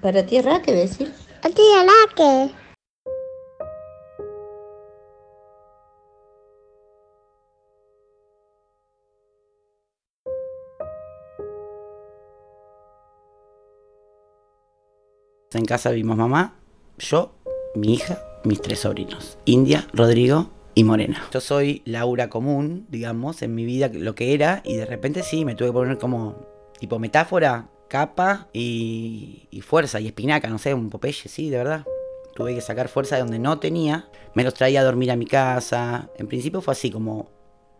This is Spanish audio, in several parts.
Para ti, Raque, decir. A ti, Raque. En casa vimos mamá, yo, mi hija, mis tres sobrinos. India, Rodrigo y Morena. Yo soy Laura común, digamos, en mi vida lo que era, y de repente sí, me tuve que poner como tipo metáfora, capa y, fuerza y espinaca, no sé, un Popeye, sí, de verdad. Tuve que sacar fuerza de donde no tenía. Me los traía a dormir a mi casa. En principio fue así como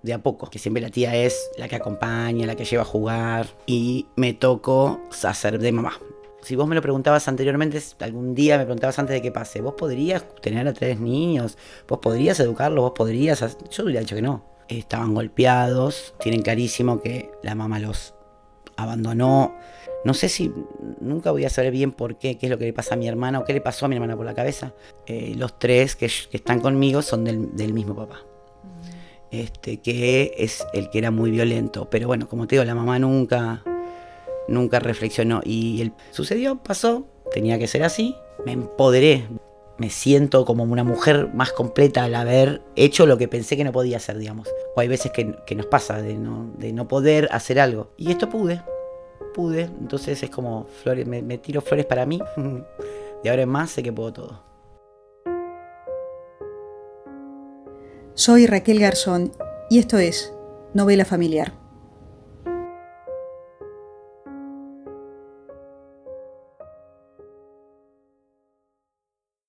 de a poco, que siempre la tía es la que acompaña, la que lleva a jugar. Y me tocó hacer de mamá si vos me lo preguntabas anteriormente, algún día me preguntabas antes de que pase, ¿vos podrías tener a tres niños? ¿Vos podrías educarlos? ¿Vos podrías...? Yo hubiera dicho que no. Estaban golpeados, tienen clarísimo que la mamá los abandonó. No sé si nunca voy a saber bien por qué, qué es lo que le pasa a mi hermana o qué le pasó a mi hermana por la cabeza. Eh, los tres que, están conmigo son del, del mismo papá. Este, que es el que era muy violento. Pero bueno, como te digo, la mamá nunca nunca reflexionó. Y el, sucedió, pasó, tenía que ser así, me empoderé, me siento como una mujer más completa al haber hecho lo que pensé que no podía hacer, digamos. O hay veces que, nos pasa de no, de no, poder hacer algo. Y esto pude, pude. Entonces es como flores, me, me tiro flores para mí. De ahora en más sé que puedo todo. Soy Raquel Garzón y esto es Novela Familiar.